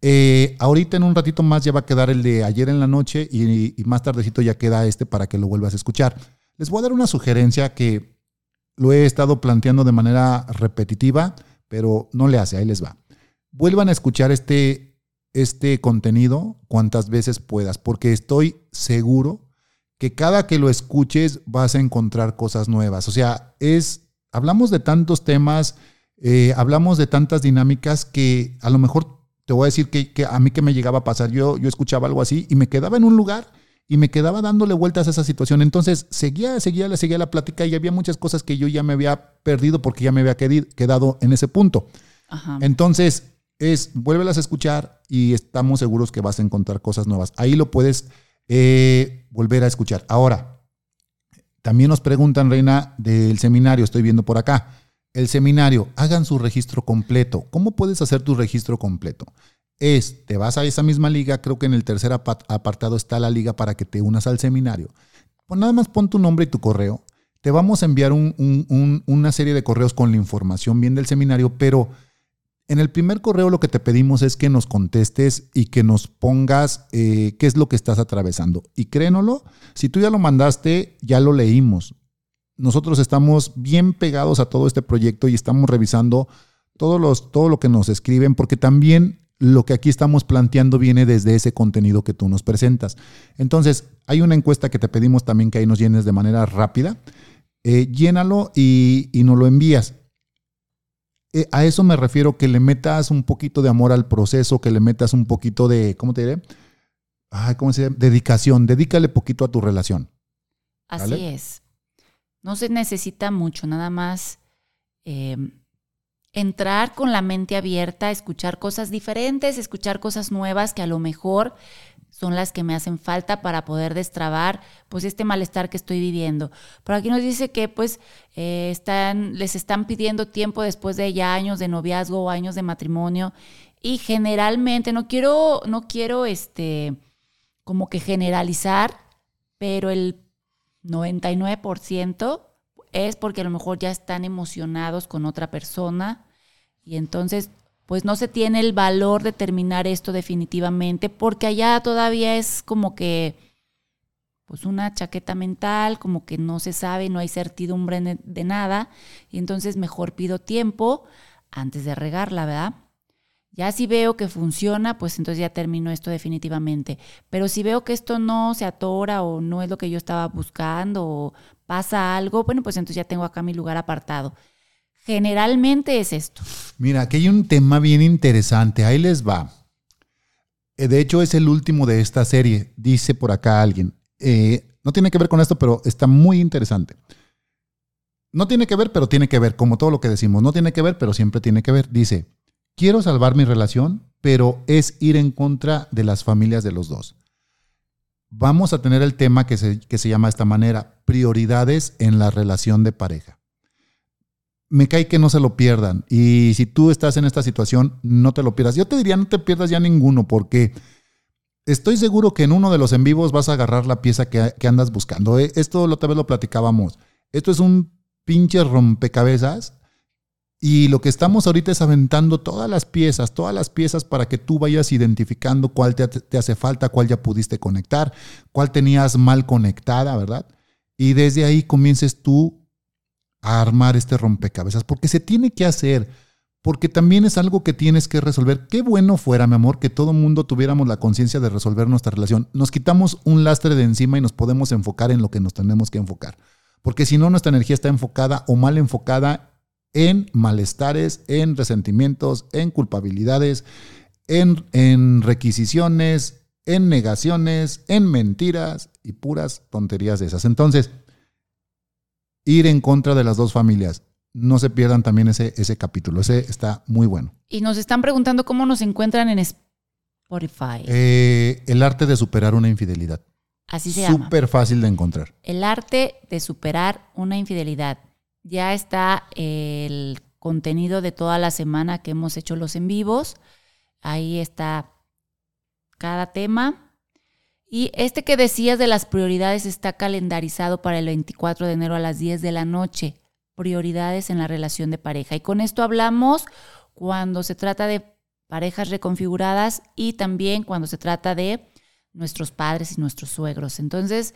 Eh, ahorita en un ratito más ya va a quedar el de ayer en la noche y, más tardecito ya queda este para que lo vuelvas a escuchar. Les voy a dar una sugerencia que lo he estado planteando de manera repetitiva, pero no le hace, ahí les va. Vuelvan a escuchar este, este contenido cuantas veces puedas, porque estoy seguro que cada que lo escuches vas a encontrar cosas nuevas. O sea, es, hablamos de tantos temas, eh, hablamos de tantas dinámicas que a lo mejor te voy a decir que, que, a mí que me llegaba a pasar, yo, yo escuchaba algo así y me quedaba en un lugar y me quedaba dándole vueltas a esa situación. Entonces seguía, seguía, seguía la plática y había muchas cosas que yo ya me había perdido porque ya me había quedado en ese punto. Entonces es, vuélvelas a escuchar y estamos seguros que vas a encontrar cosas nuevas. Ahí lo puedes eh, volver a escuchar. Ahora, también nos preguntan, Reina, del seminario, estoy viendo por acá. El seminario, hagan su registro completo. ¿Cómo puedes hacer tu registro completo? Es, te vas a esa misma liga, creo que en el tercer apartado está la liga para que te unas al seminario. Pues nada más pon tu nombre y tu correo. Te vamos a enviar una serie de correos con la información bien del seminario, pero en el primer correo lo que te pedimos es que nos contestes y que nos pongas eh, qué es lo que estás atravesando. Y créenlo, si tú ya lo mandaste, ya lo leímos. Nosotros estamos bien pegados a todo este proyecto y estamos revisando todos los, todo lo que nos escriben, porque también lo que aquí estamos planteando viene desde ese contenido que tú nos presentas. Entonces, hay una encuesta que te pedimos también que ahí nos llenes de manera rápida. Eh, llénalo y, y nos lo envías. Eh, a eso me refiero que le metas un poquito de amor al proceso, que le metas un poquito de, ¿cómo te diré? Ay, ¿cómo se dice? Dedicación, dedícale poquito a tu relación. Así es. No se necesita mucho, nada más eh, entrar con la mente abierta, escuchar cosas diferentes, escuchar cosas nuevas que a lo mejor son las que me hacen falta para poder destrabar pues este malestar que estoy viviendo. Por aquí nos dice que pues eh, están, les están pidiendo tiempo después de ya años de noviazgo o años de matrimonio y generalmente no quiero, no quiero este como que generalizar, pero el 99% es porque a lo mejor ya están emocionados con otra persona y entonces pues no se tiene el valor de terminar esto definitivamente, porque allá todavía es como que, pues una chaqueta mental, como que no se sabe, no hay certidumbre de nada, y entonces mejor pido tiempo antes de regarla, ¿verdad? Ya si veo que funciona, pues entonces ya termino esto definitivamente. Pero si veo que esto no se atora o no es lo que yo estaba buscando o pasa algo, bueno, pues entonces ya tengo acá mi lugar apartado. Generalmente es esto. Mira, aquí hay un tema bien interesante. Ahí les va. Eh, de hecho, es el último de esta serie, dice por acá alguien. Eh, no tiene que ver con esto, pero está muy interesante. No tiene que ver, pero tiene que ver, como todo lo que decimos. No tiene que ver, pero siempre tiene que ver. Dice, quiero salvar mi relación, pero es ir en contra de las familias de los dos. Vamos a tener el tema que se, que se llama de esta manera, prioridades en la relación de pareja me cae que no se lo pierdan. Y si tú estás en esta situación, no te lo pierdas. Yo te diría, no te pierdas ya ninguno, porque estoy seguro que en uno de los en vivos vas a agarrar la pieza que, andas buscando. Eh, esto otra vez lo platicábamos. Esto es un pinche rompecabezas. Y lo que estamos ahorita es aventando todas las piezas, todas las piezas para que tú vayas identificando cuál te, hace falta, cuál ya pudiste conectar, cuál tenías mal conectada, ¿verdad? Y desde ahí comiences tú a armar este rompecabezas, porque se tiene que hacer, porque también es algo que tienes que resolver. Qué bueno fuera, mi amor, que todo mundo tuviéramos la conciencia de resolver nuestra relación. Nos quitamos un lastre de encima y nos podemos enfocar en lo que nos tenemos que enfocar. Porque si no, nuestra energía está enfocada o mal enfocada en malestares, en resentimientos, en culpabilidades, en, en requisiciones, en negaciones, en mentiras y puras tonterías de esas. Entonces, ir en contra de las dos familias. No se pierdan también ese, ese capítulo, ese está muy bueno. Y nos están preguntando cómo nos encuentran en Spotify. Eh, el arte de superar una infidelidad. Así se llama. Súper fácil de encontrar. El arte de superar una infidelidad. Ya está el contenido de toda la semana que hemos hecho los en vivos. Ahí está cada tema. Y este que decías de las prioridades está calendarizado para el 24 de enero a las 10 de la noche. Prioridades en la relación de pareja. Y con esto hablamos cuando se trata de parejas reconfiguradas y también cuando se trata de nuestros padres y nuestros suegros. Entonces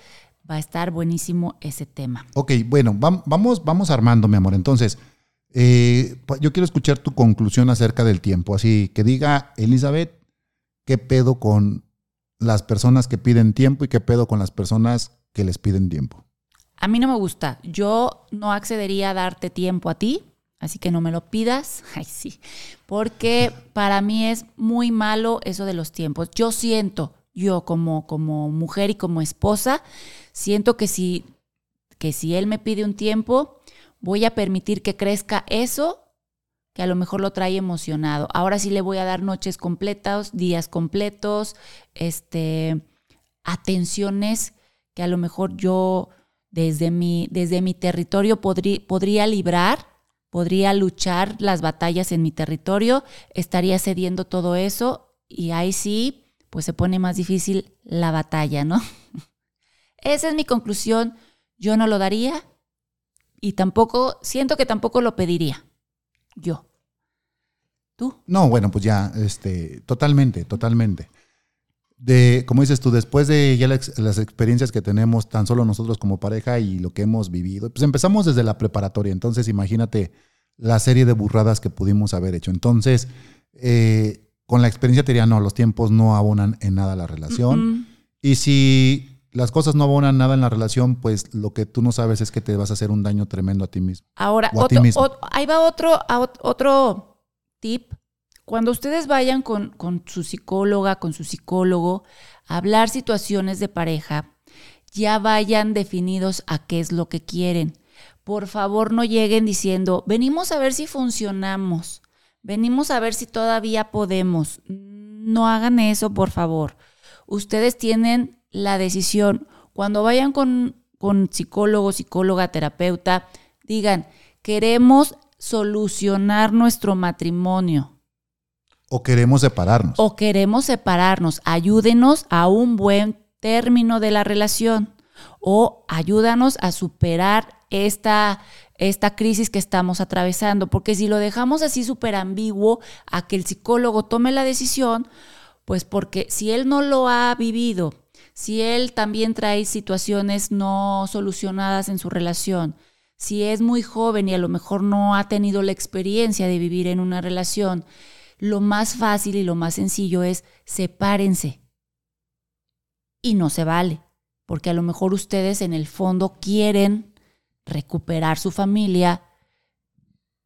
va a estar buenísimo ese tema. Ok, bueno, vamos, vamos armando, mi amor. Entonces, eh, yo quiero escuchar tu conclusión acerca del tiempo. Así que diga, Elizabeth, ¿qué pedo con las personas que piden tiempo y qué pedo con las personas que les piden tiempo. A mí no me gusta. Yo no accedería a darte tiempo a ti. así que no me lo pidas. Ay, sí, porque para mí es muy malo eso de los tiempos. Yo siento, yo como, como mujer y como esposa, siento que si, que si él me pide un tiempo, voy a permitir que crezca eso que a lo mejor lo trae emocionado. Ahora sí le voy a dar noches completas, días completos, este, atenciones que a lo mejor yo desde mi, desde mi territorio podría librar, podría luchar las batallas en mi territorio, estaría cediendo todo eso y ahí sí, pues se pone más difícil la batalla, ¿no? Esa es mi conclusión. Yo no lo daría y tampoco, siento que tampoco lo pediría. Yo. ¿Tú? No, bueno, pues ya, este, totalmente, totalmente. De, como dices tú, después de ya las, experiencias que tenemos tan solo nosotros como pareja y lo que hemos vivido, pues empezamos desde la preparatoria, entonces imagínate la serie de burradas que pudimos haber hecho. Entonces, eh, con la experiencia te diría, no, los tiempos no abonan en nada la relación. Y si las cosas no abonan nada en la relación, pues lo que tú no sabes es que te vas a hacer un daño tremendo a ti mismo. Ahora, ahí va otro, otro tip, cuando ustedes vayan con, su psicóloga, con su psicólogo, a hablar situaciones de pareja, ya vayan definidos a qué es lo que quieren. Por favor, no lleguen diciendo, venimos a ver si funcionamos, venimos a ver si todavía podemos. No hagan eso, por favor. Ustedes tienen la decisión. Cuando vayan con, con psicólogo, psicóloga, terapeuta, digan, queremos solucionar nuestro matrimonio. O queremos separarnos. O queremos separarnos. Ayúdenos a un buen término de la relación. O ayúdanos a superar esta, esta crisis que estamos atravesando. Porque si lo dejamos así súper ambiguo a que el psicólogo tome la decisión, pues porque si él no lo ha vivido, si él también trae situaciones no solucionadas en su relación, si es muy joven y a lo mejor no ha tenido la experiencia de vivir en una relación, lo más fácil y lo más sencillo es sepárense. Y no se vale, porque a lo mejor ustedes en el fondo quieren recuperar su familia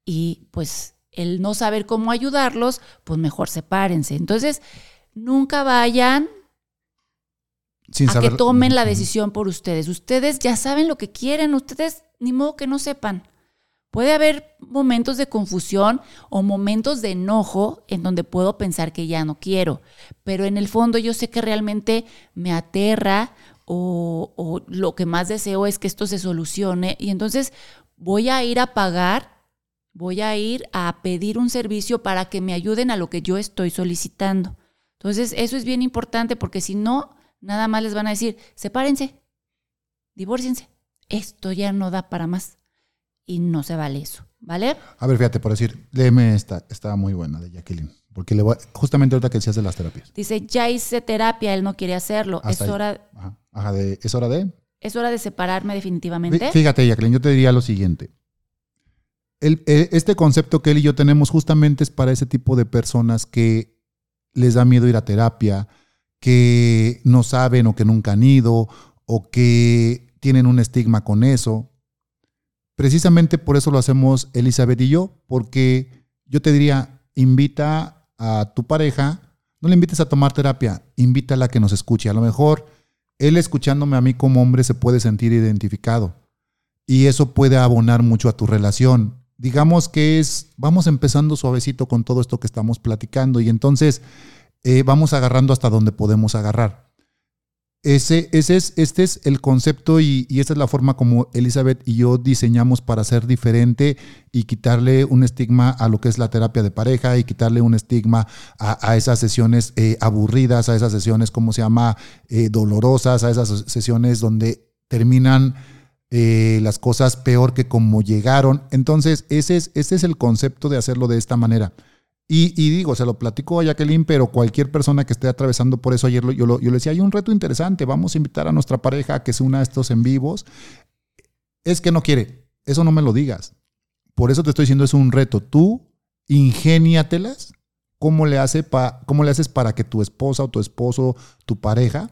y pues el no saber cómo ayudarlos, pues mejor sepárense. Entonces, nunca vayan a que tomen la decisión por ustedes. Ustedes ya saben lo que quieren, ustedes ni modo que no sepan. Puede haber momentos de confusión o momentos de enojo en donde puedo pensar que ya no quiero, pero en el fondo yo sé que realmente me aterra o, o, lo que más deseo es que esto se solucione y entonces voy a ir a pagar, voy a ir a pedir un servicio para que me ayuden a lo que yo estoy solicitando. Entonces eso es bien importante porque si no, nada más les van a decir, sepárense, divórciense esto ya no da para más y no se vale eso, ¿vale? A ver, fíjate, por decir, léeme esta, está muy buena de Jacqueline, porque le voy, justamente ahorita que decías de las terapias. Dice, ya hice terapia, él no quiere hacerlo, es hora... Ajá, de, ¿es hora de? Es hora de separarme definitivamente. Fíjate, Jacqueline, yo te diría lo siguiente. El, e, este concepto que él y yo tenemos justamente es para ese tipo de personas que les da miedo ir a terapia, que no saben o que nunca han ido, o que tienen un estigma con eso. Precisamente por eso lo hacemos Elizabeth y yo, porque yo te diría, invita a tu pareja, no le invites a tomar terapia, invítala a que nos escuche. A lo mejor él escuchándome a mí como hombre se puede sentir identificado y eso puede abonar mucho a tu relación. Digamos que es, vamos empezando suavecito con todo esto que estamos platicando y entonces eh, vamos agarrando hasta donde podemos agarrar. Ese, ese es, este es el concepto y, y, esta es la forma como Elizabeth y yo diseñamos para ser diferente y quitarle un estigma a lo que es la terapia de pareja y quitarle un estigma a, esas sesiones eh, aburridas, a esas sesiones, ¿cómo se llama?, eh, dolorosas, a esas sesiones donde terminan eh, las cosas peor que como llegaron. Entonces, ese es, ese es el concepto de hacerlo de esta manera. Y, digo, se lo platico a Jacqueline, pero cualquier persona que esté atravesando por eso, ayer yo, yo le decía, hay un reto interesante, vamos a invitar a nuestra pareja a que se una a estos en vivos. Es que no quiere, eso no me lo digas. Por eso te estoy diciendo, es un reto. Tú ingéniatelas, ¿cómo le, hace pa, cómo le haces para que tu esposa o tu esposo, tu pareja,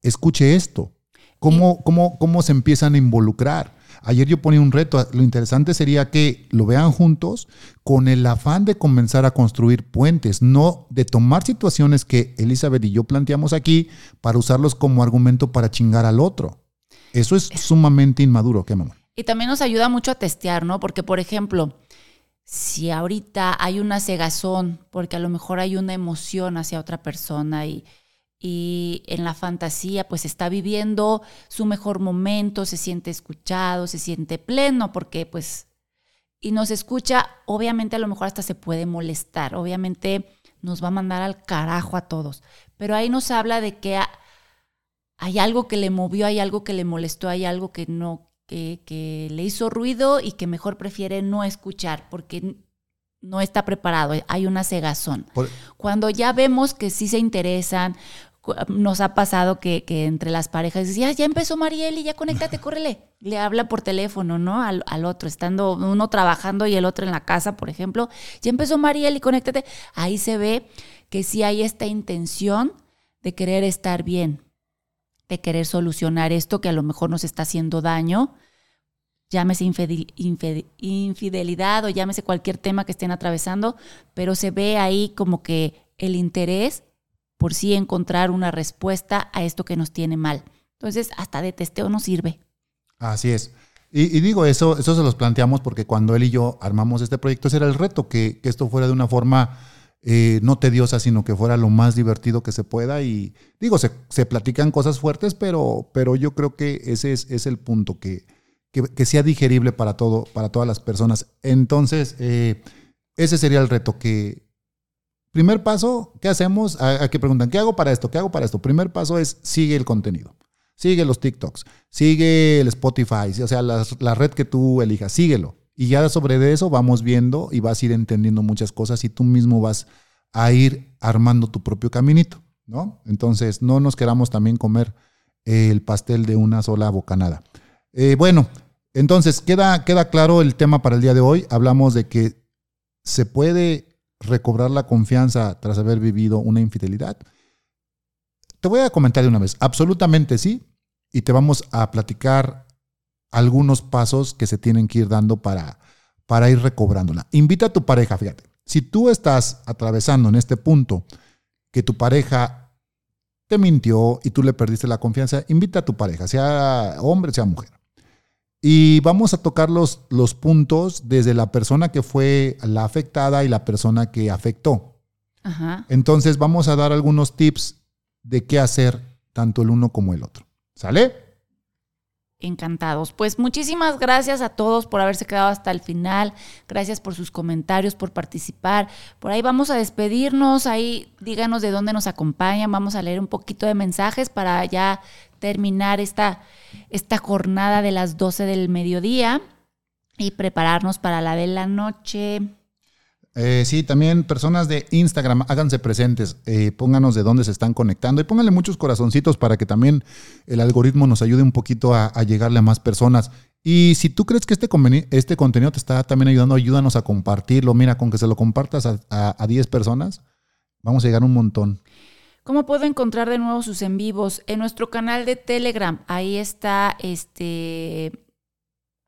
escuche esto? ¿Cómo, cómo, cómo se empiezan a involucrar? Ayer yo ponía un reto, lo interesante sería que lo vean juntos con el afán de comenzar a construir puentes, no de tomar situaciones que Elizabeth y yo planteamos aquí para usarlos como argumento para chingar al otro. Eso es sumamente inmaduro, ¿qué mamá? Y también nos ayuda mucho a testear, ¿no? Porque, por ejemplo, si ahorita hay una cegazón, porque a lo mejor hay una emoción hacia otra persona y, y en la fantasía pues está viviendo su mejor momento, se siente escuchado, se siente pleno, porque pues, y nos escucha, obviamente a lo mejor hasta se puede molestar, obviamente nos va a mandar al carajo a todos, pero ahí nos habla de que hay algo que le movió, hay algo que le molestó, hay algo que no que, le hizo ruido y que mejor prefiere no escuchar porque no está preparado, hay una cegazón. Cuando ya vemos que sí se interesan, nos ha pasado que, entre las parejas decía, ya empezó Mariel y ya conéctate, córrele. Le habla por teléfono, ¿no? Al, al, otro, estando uno trabajando y el otro en la casa, por ejemplo. Ya empezó Mariel y conéctate. Ahí se ve que sí hay esta intención de querer estar bien, de querer solucionar esto que a lo mejor nos está haciendo daño, llámese infidelidad o llámese cualquier tema que estén atravesando, pero se ve ahí como que el interés por sí encontrar una respuesta a esto que nos tiene mal. Entonces, hasta de testeo nos sirve. Así es. Y, digo, eso, eso se los planteamos porque cuando él y yo armamos este proyecto, ese era el reto, que, que esto fuera de una forma eh, no tediosa, sino que fuera lo más divertido que se pueda. Y digo, se, platican cosas fuertes, pero, pero yo creo que ese es, el punto, que, que, sea digerible para, todo, para todas las personas. Entonces, eh, ese sería el reto, que primer paso, ¿qué hacemos? A, que preguntan, ¿qué hago para esto? ¿Qué hago para esto? Primer paso es sigue el contenido. Sigue los TikToks, sigue el Spotify, o sea, la, la red que tú elijas, síguelo y ya sobre eso vamos viendo y vas a ir entendiendo muchas cosas y tú mismo vas a ir armando tu propio caminito, ¿no? Entonces, no nos queramos también comer el pastel de una sola bocanada. Eh, bueno, entonces queda, queda claro el tema para el día de hoy. Hablamos de que se puede recobrar la confianza tras haber vivido una infidelidad. Te voy a comentar de una vez, absolutamente sí, y te vamos a platicar algunos pasos que se tienen que ir dando para, para ir recobrándola. Invita a tu pareja, fíjate. Si tú estás atravesando en este punto que tu pareja te mintió y tú le perdiste la confianza, invita a tu pareja, sea hombre, sea mujer. Y vamos a tocar los, los puntos desde la persona que fue la afectada y la persona que afectó. Entonces vamos a dar algunos tips de qué hacer tanto el uno como el otro. ¿Sale? encantados. Pues muchísimas gracias a todos por haberse quedado hasta el final. Gracias por sus comentarios, por participar. Por ahí vamos a despedirnos. Ahí díganos de dónde nos acompañan. Vamos a leer un poquito de mensajes para ya terminar esta, esta jornada de las 12 del mediodía y prepararnos para la de la noche. Eh, sí, también personas de Instagram, háganse presentes, eh, pónganos de dónde se están conectando y pónganle muchos corazoncitos para que también el algoritmo nos ayude un poquito a, llegarle a más personas. Y si tú crees que este, este contenido te está también ayudando, ayúdanos a compartirlo. Mira, con que se lo compartas a, a 10 personas, vamos a llegar un montón. ¿Cómo puedo encontrar de nuevo sus en vivos? En nuestro canal de Telegram, ahí está este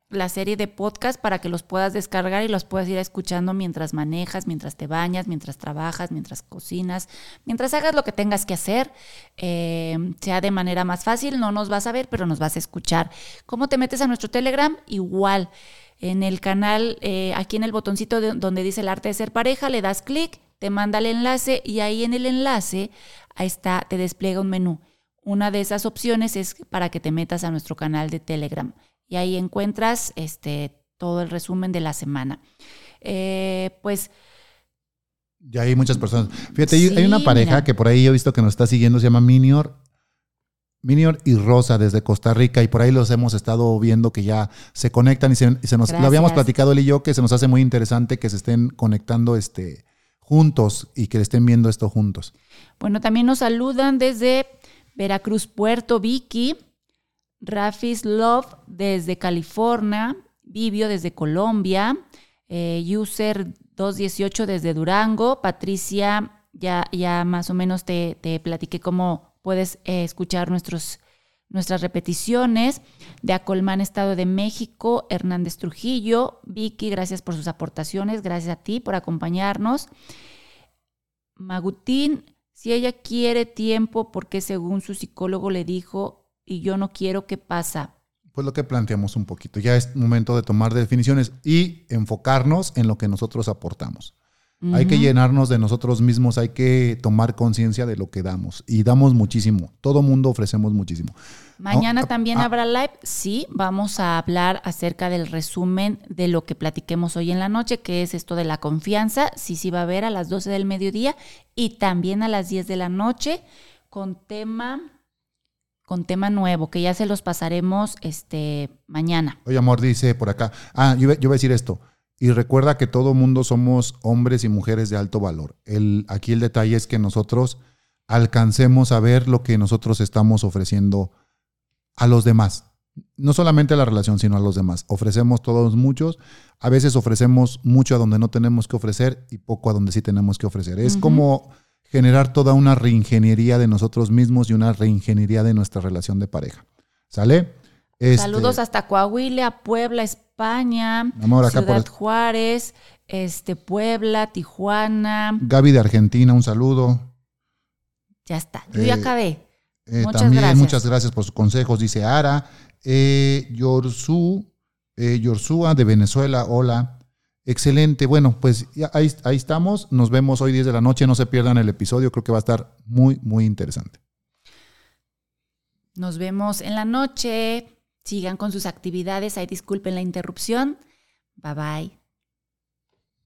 la serie de podcast para que los puedas descargar y los puedas ir escuchando mientras manejas, mientras te bañas, mientras trabajas, mientras cocinas, mientras hagas lo que tengas que hacer, eh, sea de manera más fácil, no nos vas a ver, pero nos vas a escuchar. ¿Cómo te metes a nuestro Telegram? Igual, en el canal, eh, aquí en el botoncito donde dice el arte de ser pareja, le das clic, te manda el enlace y ahí en el enlace, ahí está, te despliega un menú. Una de esas opciones es para que te metas a nuestro canal de Telegram y ahí encuentras este, todo el resumen de la semana. Eh, pues... Ya hay muchas personas. Fíjate, hay una pareja que por ahí he visto que nos está siguiendo, se llama Minior. Minior y Rosa desde Costa Rica y por ahí los hemos estado viendo que ya se conectan y se, nos lo habíamos platicado él y yo que se nos hace muy interesante que se estén conectando este juntos y que estén viendo esto juntos. Bueno, también nos saludan desde Veracruz, Puerto Vicky, Rafis Love desde California, Vivio desde Colombia, eh, User 218 desde Durango, Patricia, ya, ya más o menos te, te platiqué cómo puedes eh, escuchar nuestros, nuestras repeticiones. De Acolmán, Estado de México, Hernández Trujillo. Vicky, gracias por sus aportaciones. Gracias a ti por acompañarnos. Magutín, si ella quiere tiempo, porque según su psicólogo le dijo, y yo no quiero, ¿qué pasa? Pues lo que planteamos un poquito. Ya es momento de tomar definiciones y enfocarnos en lo que nosotros aportamos. Hay que llenarnos de nosotros mismos, hay que tomar conciencia de lo que damos. Y damos muchísimo. Todo mundo ofrecemos muchísimo. Mañana también ah. habrá live. Sí, vamos a hablar acerca del resumen de lo que platiquemos hoy en la noche, que es esto de la confianza. Sí, sí va a haber a las 12 del mediodía y también a las 10 de la noche con tema con tema nuevo, que ya se los pasaremos este mañana. Oye, amor, dice por acá. Ah, yo, yo voy a decir esto. Y recuerda que todo mundo somos hombres y mujeres de alto valor. El, aquí el detalle es que nosotros alcancemos a ver lo que nosotros estamos ofreciendo a los demás. No solamente a la relación, sino a los demás. Ofrecemos todos muchos. A veces ofrecemos mucho a donde no tenemos que ofrecer y poco a donde sí tenemos que ofrecer. Es como generar toda una reingeniería de nosotros mismos y una reingeniería de nuestra relación de pareja. ¿Sale? Este, Saludos hasta Coahuila, Puebla, España, Ciudad Juárez, este, Puebla, Tijuana. Gaby de Argentina, un saludo. Ya está, yo ya eh, acabé. Eh, muchas también gracias. muchas gracias por sus consejos, dice Ara. Eh, Yorsu, eh, de Venezuela, hola. Excelente, bueno, pues ahí, ahí estamos. Nos vemos hoy 10 de la noche, no se pierdan el episodio, creo que va a estar muy, muy interesante. Nos vemos en la noche. Sigan con sus actividades. Ahí disculpen la interrupción. Bye bye.